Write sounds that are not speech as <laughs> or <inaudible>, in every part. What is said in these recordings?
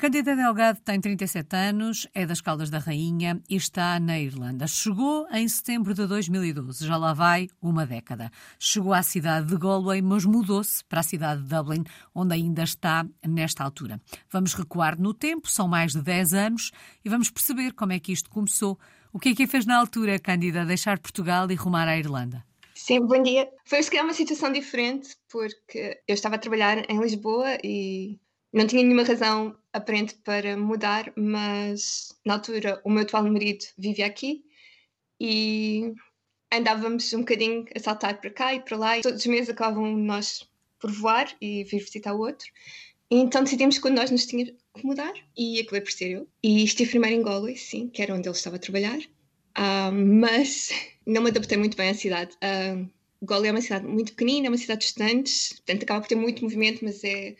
Cândida Delgado tem 37 anos, é das Caldas da Rainha e está na Irlanda. Chegou em setembro de 2012, já lá vai uma década. Chegou à cidade de Galway, mas mudou-se para a cidade de Dublin, onde ainda está nesta altura. Vamos recuar no tempo, são mais de 10 anos, e vamos perceber como é que isto começou. O que é que fez na altura, Cândida, deixar Portugal e rumar à Irlanda? Sim, bom dia. Foi se calhar uma situação diferente, porque eu estava a trabalhar em Lisboa e não tinha nenhuma razão aparente para mudar, mas na altura o meu atual marido vivia aqui e andávamos um bocadinho a saltar para cá e para lá e todos os meses acabavam nós por voar e vir visitar o outro. E então decidimos quando nós nos tínhamos que mudar e acabei por ser eu. E estive primeiro em Galway, sim, que era onde ele estava a trabalhar, uh, mas <laughs> não me adaptei muito bem à cidade. Uh, Galway é uma cidade muito pequenina, é uma cidade de estudantes, portanto acaba por ter muito movimento, mas é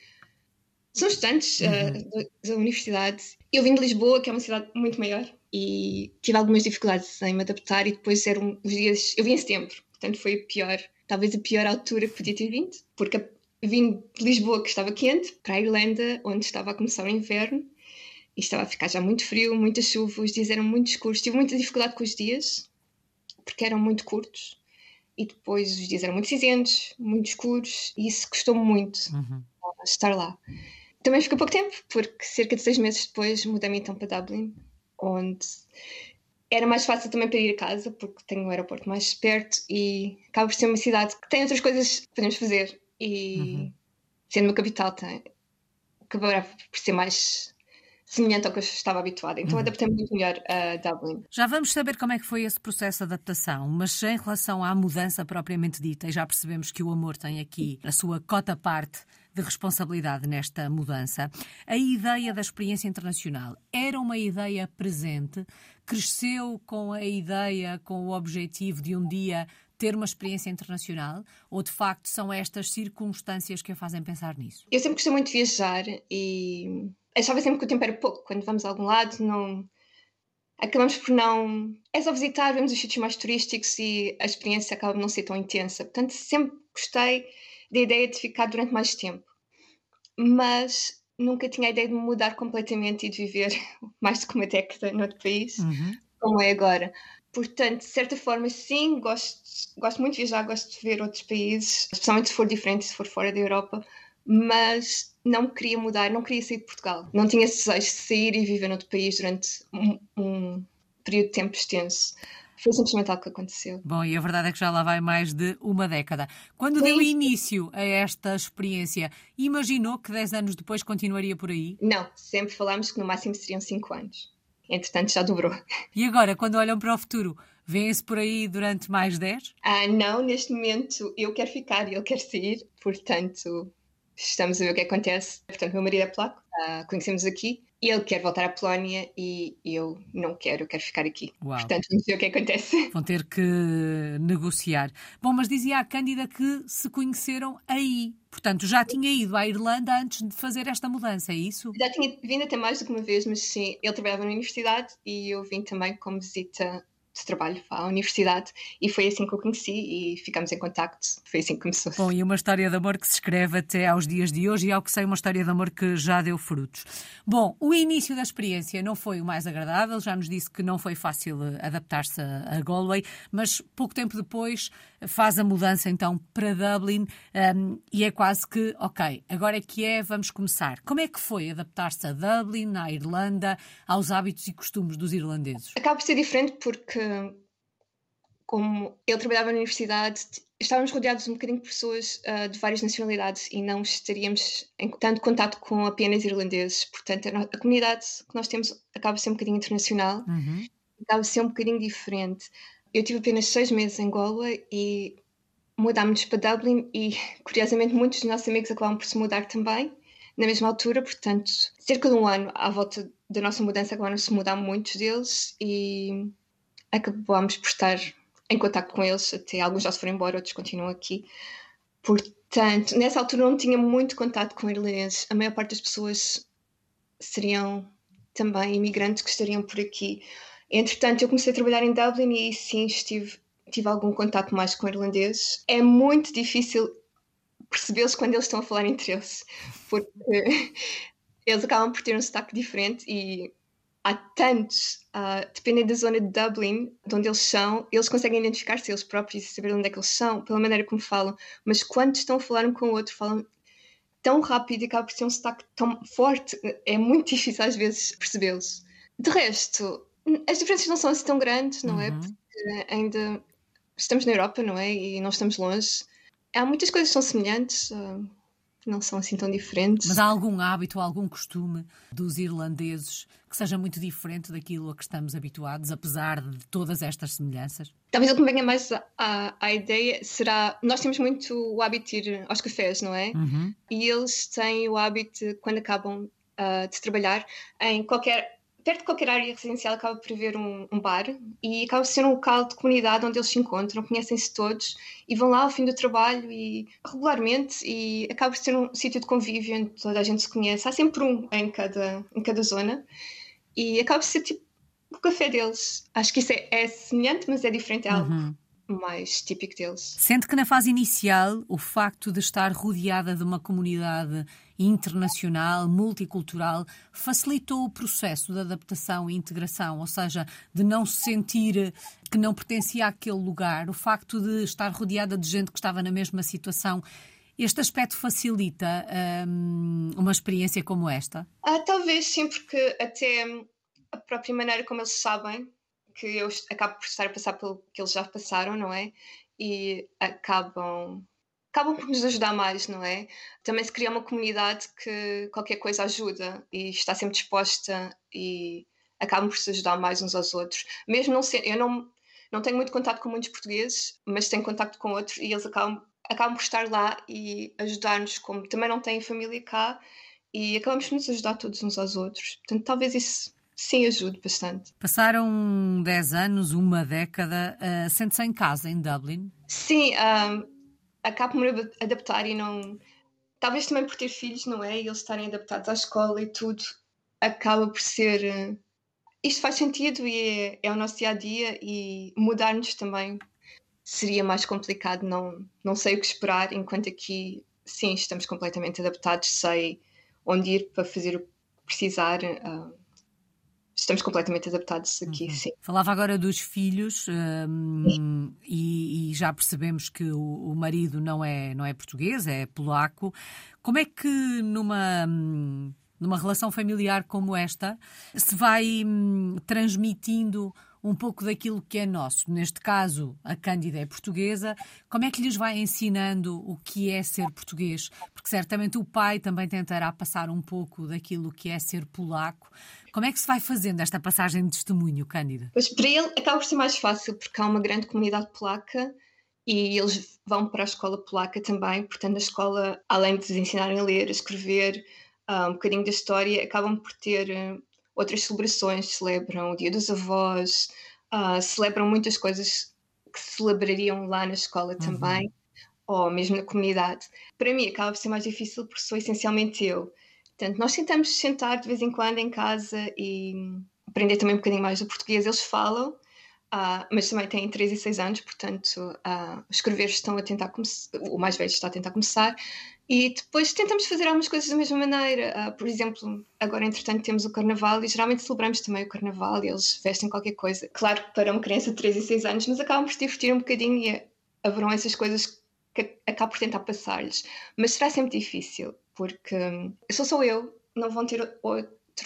são estudantes uhum. uh, da universidade. Eu vim de Lisboa, que é uma cidade muito maior, e tive algumas dificuldades em me adaptar. E depois eram os dias. Eu vim em setembro, portanto foi a pior, talvez a pior altura que podia ter vindo, porque vim de Lisboa, que estava quente, para a Irlanda, onde estava a começar o inverno, e estava a ficar já muito frio, muita chuva, os dias eram muito escuros. Tive muita dificuldade com os dias, porque eram muito curtos. E depois os dias eram muito cinzentos, muito escuros, e isso custou-me muito uhum. estar lá. Também ficou pouco tempo, porque cerca de seis meses depois mudei-me então para Dublin, onde era mais fácil também para ir a casa, porque tenho o aeroporto mais perto e acaba por ser uma cidade que tem outras coisas que podemos fazer. E uhum. sendo uma capital, tem, acabará por ser mais semelhante ao que eu estava habituada. Então uhum. adaptei-me muito melhor a Dublin. Já vamos saber como é que foi esse processo de adaptação, mas em relação à mudança propriamente dita, e já percebemos que o amor tem aqui a sua cota parte de responsabilidade nesta mudança. A ideia da experiência internacional era uma ideia presente? Cresceu com a ideia, com o objetivo de um dia ter uma experiência internacional? Ou de facto são estas circunstâncias que a fazem pensar nisso? Eu sempre gostei muito de viajar e achava sempre que o tempo era pouco. Quando vamos a algum lado, não. Acabamos por não. É só visitar, vemos os sítios mais turísticos e a experiência acaba por não ser tão intensa. Portanto, sempre gostei da ideia de ficar durante mais tempo. Mas nunca tinha a ideia de mudar completamente e de viver <laughs> mais que uma década noutro país, uhum. como é agora. Portanto, de certa forma, sim, gosto, gosto muito de viajar, gosto de ver outros países, especialmente se for diferente, se for fora da Europa, mas não queria mudar, não queria sair de Portugal. Não tinha desejo de sair e viver noutro país durante um, um período de tempo extenso. Foi simplesmente algo que aconteceu. Bom, e a verdade é que já lá vai mais de uma década. Quando deu início a esta experiência, imaginou que 10 anos depois continuaria por aí? Não, sempre falámos que no máximo seriam 5 anos. Entretanto, já dobrou. E agora, quando olham para o futuro, vêem-se por aí durante mais 10? Ah, não, neste momento eu quero ficar e ele quer sair, portanto, estamos a ver o que acontece. Portanto, meu marido é polaco, uh, conhecemos aqui, ele quer voltar à Polónia e eu não quero, eu quero ficar aqui. Uau. Portanto, vamos ver o que acontece. <laughs> Vão ter que negociar. Bom, mas dizia a Cândida que se conheceram aí. Portanto, já tinha ido à Irlanda antes de fazer esta mudança, é isso? Já tinha vindo até mais do que uma vez, mas sim, ele trabalhava na universidade e eu vim também como visita de trabalho à universidade e foi assim que eu conheci e ficamos em contacto. Foi assim que começou. Bom, e uma história de amor que se escreve até aos dias de hoje e ao que sei uma história de amor que já deu frutos. Bom, o início da experiência não foi o mais agradável, já nos disse que não foi fácil eh, adaptar-se a Galway, mas pouco tempo depois faz a mudança então para Dublin um, e é quase que, ok, agora é que é, vamos começar. Como é que foi adaptar-se a Dublin, à Irlanda, aos hábitos e costumes dos irlandeses? Acaba por ser diferente porque como ele trabalhava na universidade, estávamos rodeados um bocadinho de pessoas uh, de várias nacionalidades e não estaríamos em tanto contato com apenas irlandeses. Portanto, a, a comunidade que nós temos acaba ser um bocadinho internacional, uhum. acaba ser um bocadinho diferente. Eu tive apenas seis meses em Galway e mudámos para Dublin e, <laughs> curiosamente, muitos dos nossos amigos acabaram por se mudar também na mesma altura, portanto, cerca de um ano à volta da nossa mudança acabaram -se mudar muitos deles e acabámos por estar em contato com eles, até alguns já se foram embora, outros continuam aqui. Portanto, nessa altura não tinha muito contato com irlandeses. A maior parte das pessoas seriam também imigrantes que estariam por aqui. Entretanto, eu comecei a trabalhar em Dublin e sim, estive, tive algum contato mais com irlandeses. É muito difícil percebê-los quando eles estão a falar entre eles, porque <laughs> eles acabam por ter um sotaque diferente e há tantos, uh, dependendo da zona de Dublin, de onde eles são, eles conseguem identificar-se eles próprios e saber onde é que eles são, pela maneira como falam, mas quando estão a falar um com o outro, falam tão rápido e acaba por ser um sotaque tão forte, é muito <laughs> difícil às vezes percebê-los. De resto, as diferenças não são assim tão grandes, não é? uhum. é? Porque ainda estamos na Europa, não é? E não estamos longe. Há muitas coisas que são semelhantes. Uh, não são assim tão diferentes. Mas há algum hábito, algum costume dos irlandeses que seja muito diferente daquilo a que estamos habituados, apesar de todas estas semelhanças? Talvez o que me venha mais à, à ideia será. Nós temos muito o hábito de ir aos cafés, não é? Uhum. E eles têm o hábito, quando acabam uh, de trabalhar, em qualquer perto de qualquer área residencial acaba por haver um, um, bar e acaba por ser um local de comunidade onde eles se encontram, conhecem-se todos e vão lá ao fim do trabalho e regularmente e acaba por ser um sítio de convívio onde toda a gente se conhece. Há sempre um em cada, em cada zona e acaba por ser tipo o café deles. Acho que isso é, é semelhante, mas é diferente, é algo uhum mais típico deles. Sente que na fase inicial o facto de estar rodeada de uma comunidade internacional, multicultural, facilitou o processo de adaptação e integração, ou seja, de não se sentir que não pertencia àquele lugar, o facto de estar rodeada de gente que estava na mesma situação. Este aspecto facilita hum, uma experiência como esta? Ah, talvez sim, porque até a própria maneira como eles sabem que eu acabo por estar a passar pelo que eles já passaram, não é? E acabam acabam por nos ajudar mais, não é? Também se cria uma comunidade que qualquer coisa ajuda e está sempre disposta e acabam por se ajudar mais uns aos outros. Mesmo não ser, eu não, não tenho muito contato com muitos portugueses, mas tenho contato com outros e eles acabam, acabam por estar lá e ajudar-nos, como também não têm família cá, e acabamos por nos ajudar todos uns aos outros. Portanto, talvez isso Sim, ajude bastante. Passaram 10 anos, uma década. Uh, Sente-se em casa, em Dublin? Sim, um, acabo por me adaptar e não. Talvez também por ter filhos, não é? E eles estarem adaptados à escola e tudo, acaba por ser. Uh, isto faz sentido e é, é o nosso dia a dia e mudar-nos também seria mais complicado. Não, não sei o que esperar, enquanto aqui, sim, estamos completamente adaptados, sei onde ir para fazer o que precisar. Uh, estamos completamente adaptados aqui, uhum. sim. Falava agora dos filhos um, e, e, já percebemos que o, o, marido não é, não é português, é polaco. Como é que numa numa relação familiar como esta se vai hum, transmitindo um pouco daquilo que é nosso. Neste caso, a Cândida é portuguesa. Como é que lhes vai ensinando o que é ser português? Porque certamente o pai também tentará passar um pouco daquilo que é ser polaco. Como é que se vai fazendo esta passagem de testemunho, Cândida? Pois para ele acaba por ser mais fácil, porque há uma grande comunidade polaca e eles vão para a escola polaca também. Portanto, a escola, além de lhes ensinarem a ler, a escrever, ah, um bocadinho da história, acabam por ter outras celebrações, celebram o Dia dos Avós, uh, celebram muitas coisas que se celebrariam lá na escola uhum. também, ou mesmo na comunidade. Para mim acaba por ser mais difícil porque sou essencialmente eu. Portanto, nós tentamos sentar de vez em quando em casa e aprender também um bocadinho mais do português. Eles falam, uh, mas também têm 3 e 6 anos, portanto, uh, escrever estão a tentar começar, o mais velho está a tentar começar, e depois tentamos fazer algumas coisas da mesma maneira. Uh, por exemplo, agora entretanto temos o Carnaval e geralmente celebramos também o Carnaval e eles vestem qualquer coisa. Claro que para uma criança de 3 e 6 anos, mas acabam por se divertir um bocadinho e haverão essas coisas que acabo por tentar passar-lhes. Mas será sempre difícil, porque hum, sou só eu, não vão ter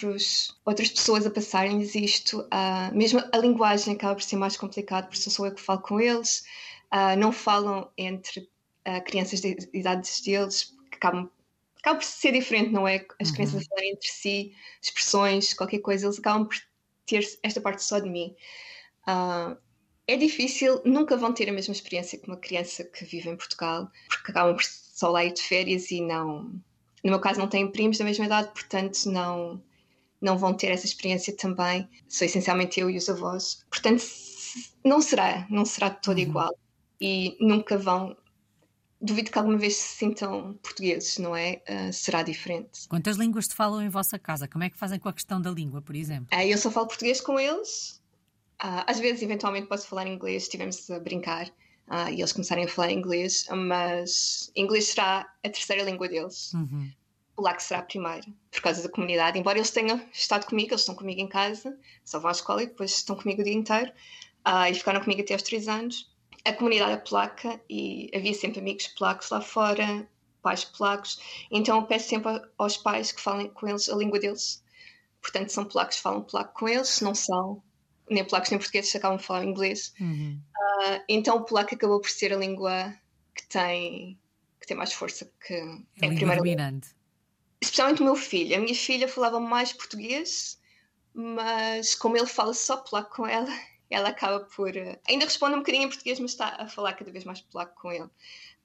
outros, outras pessoas a passarem-lhes isto. Uh, mesmo a linguagem acaba por ser mais complicado, porque sou eu que falo com eles. Uh, não falam entre uh, crianças de idades deles, que acabam, acabam por ser diferente, não é? As uhum. crianças a falarem entre si, expressões, qualquer coisa, eles acabam por ter esta parte só de mim. Uh, é difícil, nunca vão ter a mesma experiência que uma criança que vive em Portugal, porque acabam por só lá ir de férias e não. No meu caso, não têm primos da mesma idade, portanto, não, não vão ter essa experiência também. Sou essencialmente eu e os avós. Portanto, não será, não será todo uhum. igual. E nunca vão duvido que alguma vez se sintam portugueses, não é? Uh, será diferente. Quantas línguas te falam em vossa casa? Como é que fazem com a questão da língua, por exemplo? Uh, eu só falo português com eles. Uh, às vezes, eventualmente, posso falar inglês, se estivermos a brincar uh, e eles começarem a falar inglês, mas inglês será a terceira língua deles. Uhum. Polaco será a primeira, por causa da comunidade. Embora eles tenham estado comigo, eles estão comigo em casa, só vão à escola e depois estão comigo o dia inteiro, uh, e ficaram comigo até aos três anos. A comunidade é polaca e havia sempre amigos polacos lá fora, pais polacos, então eu peço sempre aos pais que falem com eles a língua deles. Portanto, são polacos, falam polaco com eles, se não são nem polacos nem portugueses, acabam de falar inglês. Uhum. Uh, então o polaco acabou por ser a língua que tem, que tem mais força que a, é a primeira dominante. Especialmente o meu filho. A minha filha falava mais português, mas como ele fala só polaco com ela, <laughs> ela acaba por. Uh, ainda responde um bocadinho em português, mas está a falar cada vez mais polaco com ele.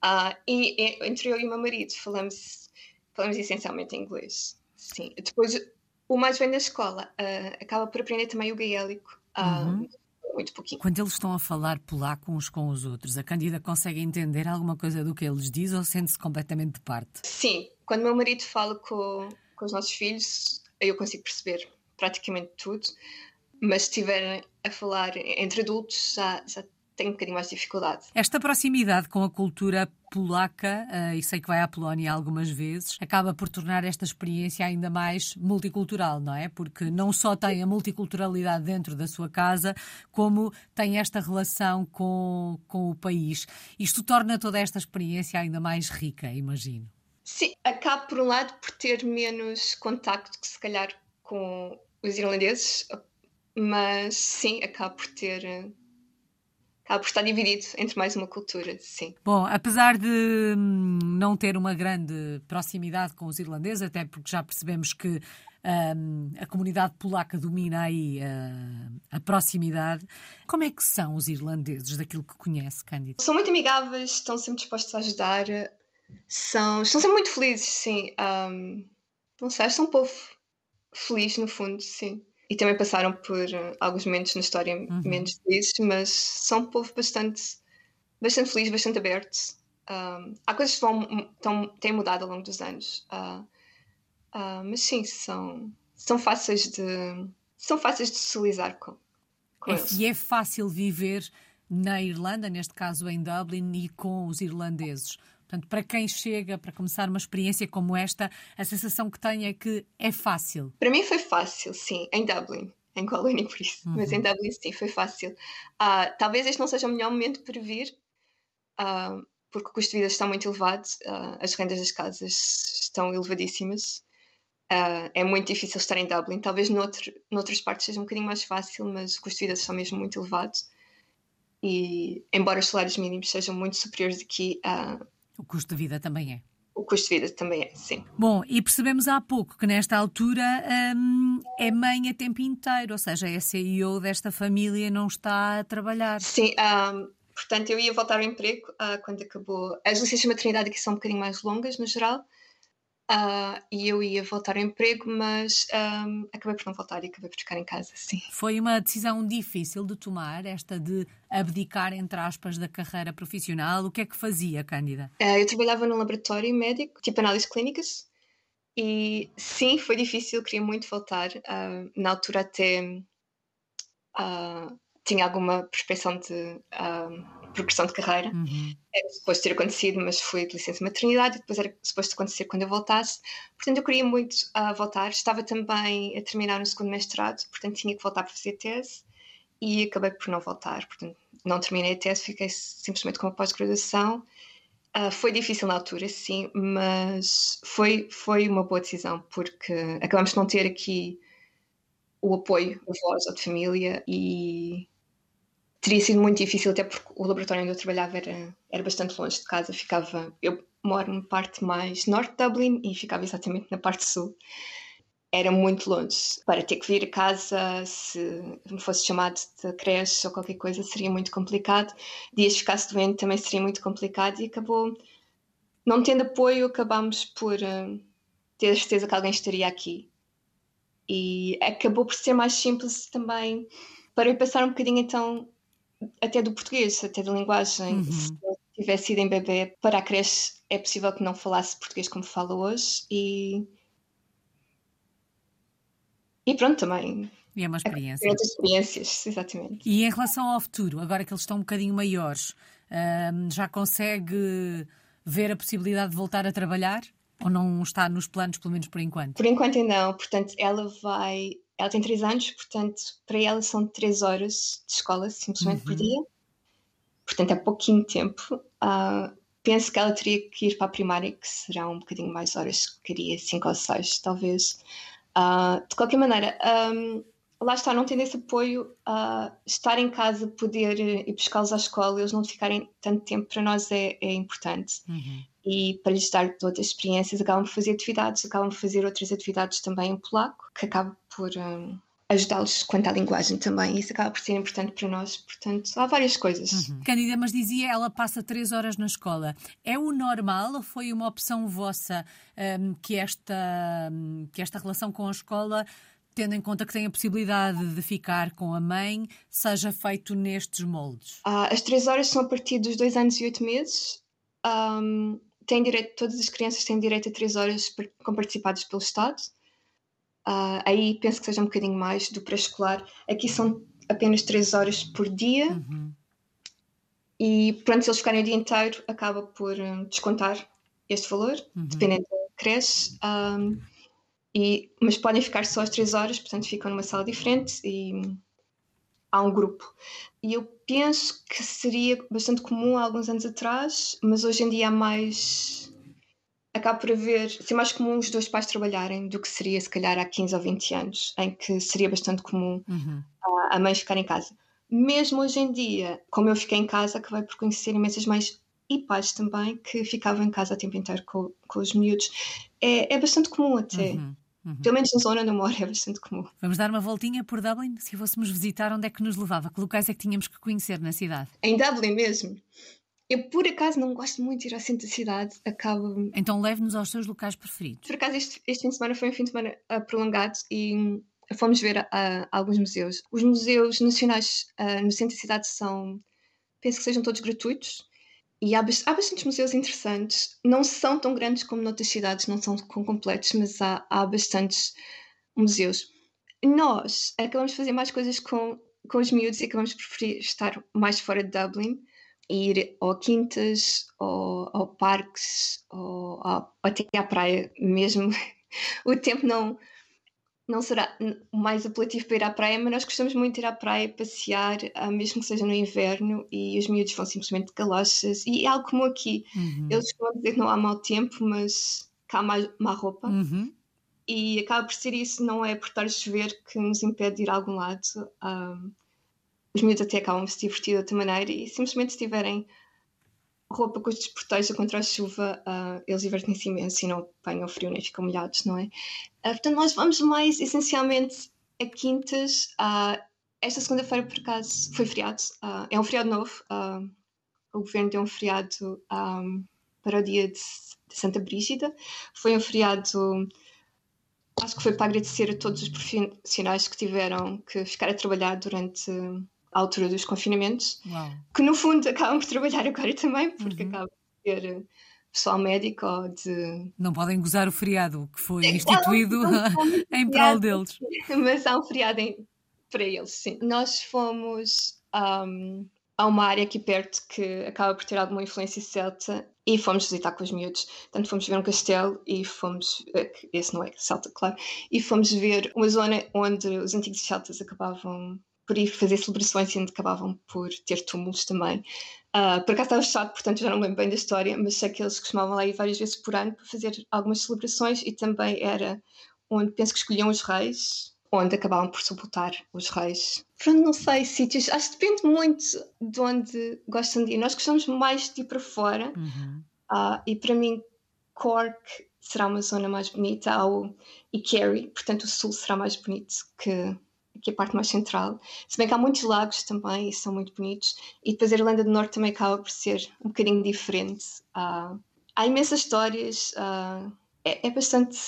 Uh, e, e, entre eu e o meu marido falamos, falamos essencialmente em inglês. Sim. Depois, o mais velho da escola uh, acaba por aprender também o gaélico. Uhum. muito pouquinho. Quando eles estão a falar polaco uns com os outros, a Cândida consegue entender alguma coisa do que eles dizem ou sente-se completamente de parte? Sim. Quando meu marido fala com, com os nossos filhos, eu consigo perceber praticamente tudo mas se estiverem a falar entre adultos já, já tenho um bocadinho mais dificuldade. Esta proximidade com a cultura polaca, uh, e sei que vai à Polónia algumas vezes, acaba por tornar esta experiência ainda mais multicultural, não é? Porque não só tem a multiculturalidade dentro da sua casa, como tem esta relação com, com o país. Isto torna toda esta experiência ainda mais rica, imagino. Sim, acaba por um lado por ter menos contacto que se calhar com os irlandeses, mas sim, acaba por ter acaba por estar dividido entre mais uma cultura, sim. Bom, apesar de hum, não ter uma grande proximidade com os irlandeses, até porque já percebemos que um, a comunidade polaca domina aí uh, a proximidade. Como é que são os irlandeses, daquilo que conhece, Cândido? São muito amigáveis, estão sempre dispostos a ajudar, são, estão sempre muito felizes, sim. Um, não sei, são um povo feliz, no fundo, sim e também passaram por uh, alguns momentos na história uhum. menos felizes, mas são um povo bastante, bastante feliz, bastante aberto. Um, há coisas que vão, tão, têm mudado ao longo dos anos, uh, uh, mas sim, são, são fáceis de são fáceis de socializar com, com é, eles. E é fácil viver na Irlanda, neste caso em Dublin, e com os irlandeses. Portanto, para quem chega para começar uma experiência como esta, a sensação que tem é que é fácil. Para mim foi fácil, sim, em Dublin. Em Colónia, por isso. Uhum. Mas em Dublin, sim, foi fácil. Uh, talvez este não seja o melhor momento para vir, uh, porque o custo de vida está muito elevado, uh, as rendas das casas estão elevadíssimas. é muito difícil estar em Dublin. Talvez noutro, noutras partes seja um bocadinho mais fácil, mas o custo de vida está mesmo muito elevado. E, embora os salários mínimos sejam muito superiores aqui, o custo de vida também é. O custo de vida também é, sim. Bom, e percebemos há pouco que nesta altura hum, é mãe a tempo inteiro, ou seja, é CEO desta família não está a trabalhar. Sim, um, portanto eu ia voltar ao emprego uh, quando acabou. As licenças de maternidade aqui são um bocadinho mais longas no geral, Uh, e eu ia voltar ao emprego, mas um, acabei por não voltar e acabei por ficar em casa, sim. Foi uma decisão difícil de tomar, esta de abdicar, entre aspas, da carreira profissional. O que é que fazia, Cândida? Uh, eu trabalhava num laboratório médico, tipo análises clínicas, e sim, foi difícil, queria muito voltar. Uh, na altura até tinha alguma prospeção de progressão de carreira. Uhum. Era suposto ter acontecido, mas foi de licença maternidade, e depois era suposto acontecer quando eu voltasse. Portanto, eu queria muito uh, voltar. Estava também a terminar o segundo mestrado, portanto, tinha que voltar para fazer tese e acabei por não voltar. Portanto, não terminei a tese, fiquei simplesmente com a pós-graduação. Uh, foi difícil na altura, sim, mas foi, foi uma boa decisão, porque acabamos de não ter aqui o apoio da voz ou de família e teria sido muito difícil, até porque o laboratório onde eu trabalhava era, era bastante longe de casa. Ficava, eu moro na parte mais norte de Dublin e ficava exatamente na parte sul. Era muito longe. Para ter que vir a casa, se me fosse chamado de creche ou qualquer coisa, seria muito complicado. Dias ficasse doente também seria muito complicado e acabou, não tendo apoio, acabámos por uh, ter a certeza que alguém estaria aqui. E acabou por ser mais simples também para eu passar um bocadinho então até do português, até da linguagem. Uhum. Se eu tivesse ido em bebê para a creche, é possível que não falasse português como falo hoje e. E pronto, também. E é uma experiência. É experiências, exatamente. E em relação ao futuro, agora que eles estão um bocadinho maiores, já consegue ver a possibilidade de voltar a trabalhar? Ou não está nos planos, pelo menos por enquanto? Por enquanto ainda não. Portanto, ela vai. Ela tem 3 anos, portanto, para ela são 3 horas de escola, simplesmente uhum. por dia. Portanto, é pouquinho tempo. Uh, penso que ela teria que ir para a primária, que será um bocadinho mais horas, queria 5 ou 6, talvez. Uh, de qualquer maneira, um, lá está, não tendo esse apoio, uh, estar em casa, poder ir buscá-los à escola, eles não ficarem tanto tempo, para nós é, é importante. Uhum. E para lhes dar outras experiências, acabam por fazer atividades, acabam por fazer outras atividades também em polaco, que acaba por um, ajudá-los quanto à linguagem também. Isso acaba por ser importante para nós. Portanto, há várias coisas. Uhum. Cândida, mas dizia, ela passa três horas na escola. É o normal ou foi uma opção vossa um, que, esta, um, que esta relação com a escola tendo em conta que tem a possibilidade de ficar com a mãe, seja feito nestes moldes? Ah, as três horas são a partir dos dois anos e oito meses. Um, tem direito, todas as crianças têm direito a três horas com participados pelo Estado. Uh, aí penso que seja um bocadinho mais do pré-escolar. Aqui são apenas três horas por dia. Uhum. E pronto, se eles ficarem o dia inteiro, acaba por um, descontar este valor, uhum. dependendo da creche. Um, e, mas podem ficar só as três horas, portanto ficam numa sala diferente e há um grupo. E eu penso que seria bastante comum há alguns anos atrás, mas hoje em dia há mais. Acaba por haver. ser mais comum os dois pais trabalharem do que seria, se calhar, há 15 ou 20 anos, em que seria bastante comum uhum. a, a mãe ficar em casa. Mesmo hoje em dia, como eu fiquei em casa, acabei por conhecer imensas mães e pais também que ficavam em casa o tempo inteiro com, com os miúdos. É, é bastante comum até. Uhum. Uhum. Pelo menos na zona onde eu moro é bastante comum. Vamos dar uma voltinha por Dublin? Se fôssemos visitar, onde é que nos levava? Que locais é que tínhamos que conhecer na cidade? Em Dublin mesmo. Eu, por acaso, não gosto muito de ir ao centro da cidade. Acabo... Então leve-nos aos seus locais preferidos. Por acaso, este, este, fim de semana foi um fim de semana uh, prolongado e hum, fomos ver uh, alguns museus. Os museus nacionais uh, no centro da cidade são, penso que sejam todos gratuitos. E há, há bastantes museus interessantes. Não são tão grandes como noutras cidades, não são completos, mas há, há bastantes museus. Nós acabamos de fazer mais coisas com, com os miúdos e acabamos por preferir estar mais fora de Dublin ir ou quintas, ou, ou parques, ou, ou até à praia mesmo. <laughs> o tempo não, não será o mais apelativo para ir à praia, mas nós gostamos muito de ir à praia passear, ah, mesmo que seja no inverno, e os miúdos vão simplesmente de galochas. E é algo como aqui. Uhum. Eles costumam dizer que não há mau tempo, mas cá há má, má roupa. Uhum. E acaba por ser isso, não é por estar a chover que nos impede de ir a algum lado. Um, ah, os miúdos até acabam de se divertir de outra maneira e simplesmente se tiverem roupa que os proteja contra a chuva, uh, eles divertem-se imenso e não apanham frio nem ficam molhados, não é? Uh, portanto, nós vamos mais essencialmente a quintas. Uh, esta segunda-feira, por acaso, foi feriado. é um feriado novo. o governo deu um feriado um, para o dia de, de, Santa Brígida. Foi um feriado, acho que foi para agradecer a todos os profissionais que tiveram que ficar a trabalhar durante à altura dos confinamentos, Uau. que no fundo acabam por trabalhar agora também, porque uhum. acabam por ter eh, pessoal médico ou de. Não podem gozar o feriado que foi instituído <laughs> em prol deles. Mas há um feriado em... para eles, sim. Nós fomos um, a uma área aqui perto que acaba por ter alguma influência celta e fomos visitar com os miúdos. Portanto, fomos ver um castelo e fomos. Eh, esse não é celta, claro. E fomos ver uma zona onde os antigos celtas acabavam por ir fazer celebrações e onde acabavam por ter túmulos também. Uh, por acaso estava fechado, portanto já não me lembro bem da história, mas sei que eles costumavam lá ir várias vezes por ano para fazer algumas celebrações e também era onde penso que escolhiam os reis, onde acabavam por sepultar os reis. Pronto, não sei, sítios, acho que depende muito de onde gostam de ir. Nós gostamos mais de ir para fora uhum. uh, e para mim Cork será uma zona mais bonita ao, e Kerry, portanto o sul será mais bonito que que é a parte mais central. Se bem que há muitos lagos também e são muito bonitos. E depois a Irlanda do Norte também acaba por ser um bocadinho diferente. Uh, há imensas histórias, é, é, bastante.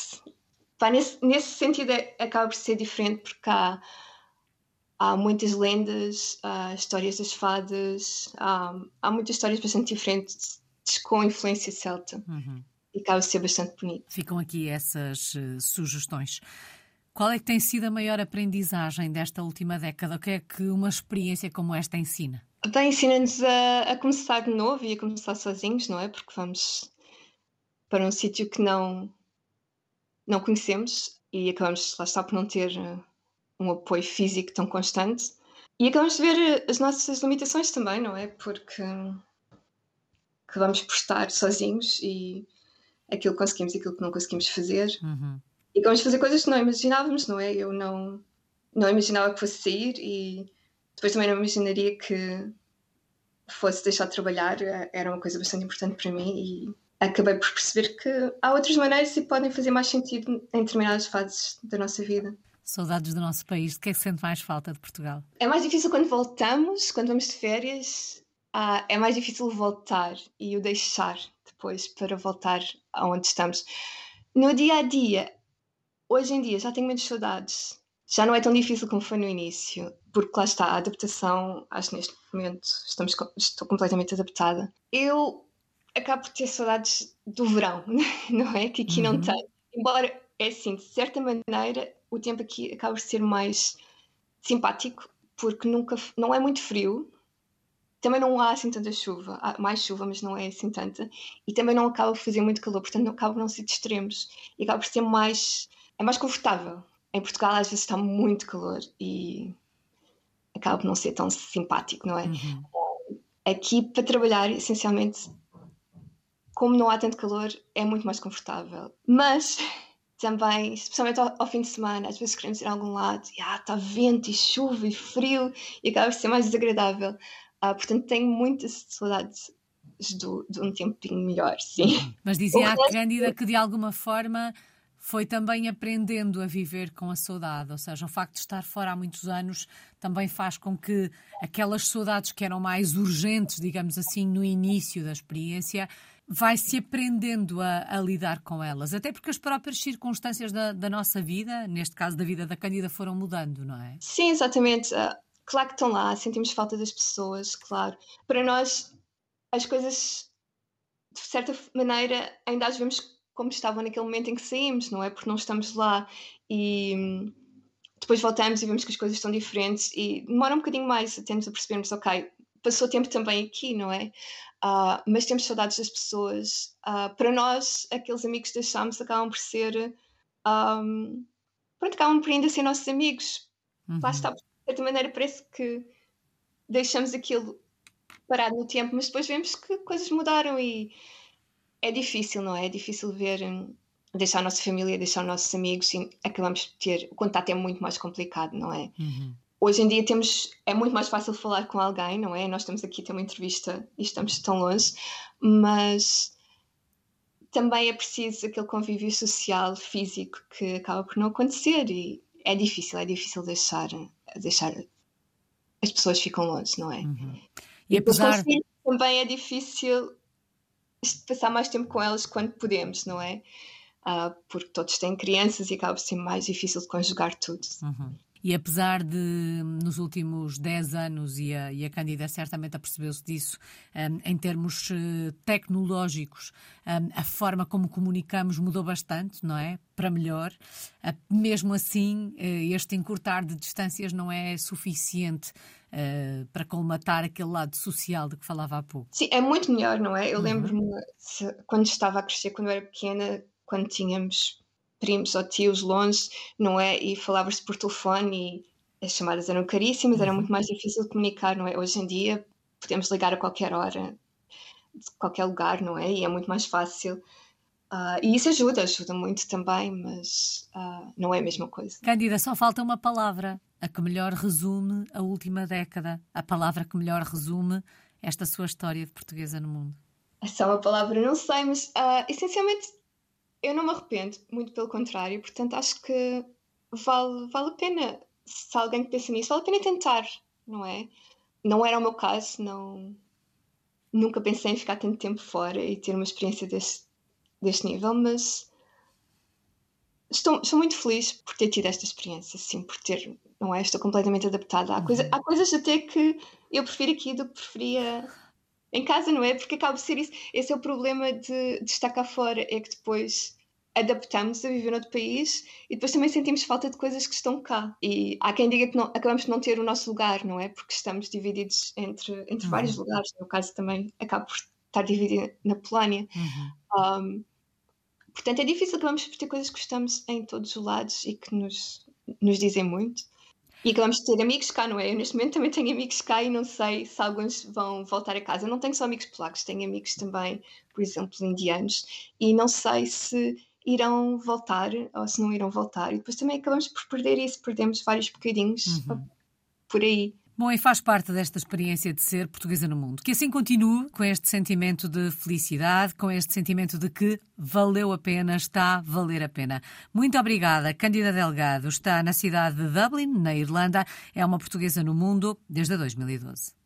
Pá, nesse, nesse sentido, é, acaba por ser diferente porque há, há muitas lendas, uh, histórias das fadas, há muitas histórias bastante diferentes com influência celta. Uhum. E acaba por ser bastante bonito. Ficam aqui essas uh, sugestões. Qual é que tem sido a maior aprendizagem desta última década? O que é que uma experiência como esta ensina? Bem, ensina-nos a, a, começar de novo e a começar sozinhos, não é? Porque vamos. para um sítio que não, não conhecemos e acabamos, lá está, por não ter eh, um apoio físico tão constante. E acabamos de ver as nossas limitações também, não é? Porque acabamos por estar sozinhos e aquilo que conseguimos e aquilo que não conseguimos fazer. Uhum. E de fazer coisas que não imaginávamos, não é? Eu não, não imaginava que fosse sair e depois também não imaginaria que fosse deixar de trabalhar. Era uma coisa bastante importante para mim e acabei por perceber que há outras maneiras e podem fazer mais sentido em determinadas fases da nossa vida. Saudades do nosso país. De que é que sente mais falta de Portugal? É mais difícil quando voltamos, quando vamos de férias. Ah, é mais difícil voltar e o deixar depois para voltar aonde estamos. No dia a dia, hoje em dia, já tenho menos saudades. Já não é tão difícil como foi no início, porque lá está a adaptação. Acho que neste momento estamos, estou completamente adaptada. Eu acabo por ter saudades do verão, <laughs> não é? Que aqui uhum. não tenho. Embora, é assim, de certa maneira, o tempo aqui acaba por ser mais simpático, porque nunca, não é muito frio, também não há assim tanta chuva, há mais chuva, mas não é assim tanta, e também não acaba por fazer muito calor, portanto não acaba por não ser de extremos, e acaba por ser mais, é mais confortável. Em Portugal às vezes está muito calor e acaba por não ser tão simpático, não é? Uhum. Aqui para trabalhar, essencialmente, como não há tanto calor, é muito mais confortável. Mas <laughs> também, especialmente ao, ao, fim de semana, às vezes queremos ir a algum lado e ah, está vento e chuva e frio e acaba por ser mais desagradável. Ah, portanto, tenho muitas saudades do, de um tempinho melhor, sim. Mas dizia <laughs> a Cândida que de alguma forma foi também aprendendo a viver com a saudade, ou seja, o facto de estar fora há muitos anos também faz com que aquelas saudades que eram mais urgentes, digamos assim, no início da experiência, vai-se aprendendo a, a, lidar com elas, até porque as próprias circunstâncias da, da, nossa vida, neste caso da vida da Cândida, foram mudando, não é? Sim, exatamente. Uh, claro que estão lá, sentimos falta das pessoas, claro. Para nós, as coisas, de certa maneira, ainda as vemos como estavam naquele momento em que saímos, não é? Porque não estamos lá e hum, depois voltamos e vemos que as coisas estão diferentes e demora um bocadinho mais até nos a percebermos, ok, passou tempo também aqui, não é? Uh, mas temos saudades das pessoas. Uh, para nós, aqueles amigos que deixámos acabam por ser. Um, pronto, acabam por ainda ser nossos amigos. Uhum. Lá está, de certa maneira, parece que deixamos aquilo parado no tempo, mas depois vemos que coisas mudaram e é difícil, não é? É difícil ver. Hum, deixar a nossa família, deixar os nossos amigos e acabamos de ter. O contato é muito mais complicado, não é? Uhum hoje em dia temos é muito mais fácil falar com alguém, não é? Nós estamos aqui a ter uma entrevista e estamos tão longe, mas também é preciso aquele convívio social, físico, que acaba por não acontecer e é difícil, é difícil deixar, deixar as pessoas ficam longe, não é? Uhum. E, apesar também é difícil passar mais tempo com elas quando podemos, não é? Uh, porque todos têm crianças e acaba por ser mais difícil de conjugar tudo. Uhum. E apesar de, nos últimos 10 anos, e a, e a Cândida certamente apercebeu-se disso, um, em termos uh, tecnológicos, um, a forma como comunicamos mudou bastante, não é? Para melhor. Uh, mesmo assim, uh, este encurtar de distâncias não é suficiente Uh, para colmatar aquele lado social de que falava há pouco. Sim, é muito melhor, não é? Eu uhum. lembro-me quando estava a crescer, quando eu era pequena, quando tínhamos primos ou tios longe, não é? E falava-se por telefone e as chamadas eram caríssimas, era uhum. muito mais difícil de comunicar, não é? Hoje em dia podemos ligar a qualquer hora, de qualquer lugar, não é? E é muito mais fácil. Uh, e isso ajuda, ajuda muito também, mas uh, não é a mesma coisa. Cândida, só falta uma palavra, a que melhor resume a última década, a palavra que melhor resume esta sua história de portuguesa no mundo. Essa é uma palavra, não sei, mas uh, essencialmente eu não me arrependo, muito pelo contrário, portanto acho que vale, vale a pena, se alguém pensa nisso, vale a pena tentar, não é? Não era o meu caso, não, nunca pensei em ficar tanto tempo fora e ter uma experiência deste, deste nível, mas estou, estou muito feliz por ter tido esta experiência, sim, por ter, não é? Estou completamente adaptada. Há, coisa, uhum. há coisas até que eu prefiro aqui do que preferia em casa, não é? Porque acaba de ser isso. Esse é o problema de, de estar cá fora, é que depois adaptamos a viver noutro país e depois também sentimos falta de coisas que estão cá. E há quem diga que não, acabamos de não ter o nosso lugar, não é? Porque estamos divididos entre, entre uhum. vários lugares. No caso, também acabo por estar dividido na Polónia. Uhum. Um, Portanto, é difícil acabamos por ter coisas que gostamos em todos os lados e que nos, nos dizem muito. E acabamos de ter amigos cá, não é? Eu neste momento também tenho amigos cá e não sei se alguns vão voltar a casa. Eu não tenho só amigos polacos, tenho amigos também, por exemplo, indianos, e não sei se irão voltar ou se não irão voltar. E depois também acabamos por perder isso, perdemos vários bocadinhos uhum. por aí. Bom, e faz parte desta experiência de ser portuguesa no mundo. Que assim continue com este sentimento de felicidade, com este sentimento de que valeu a pena, está a valer a pena. Muito obrigada. Cândida Delgado está na cidade de Dublin, na Irlanda. É uma portuguesa no mundo desde 2012.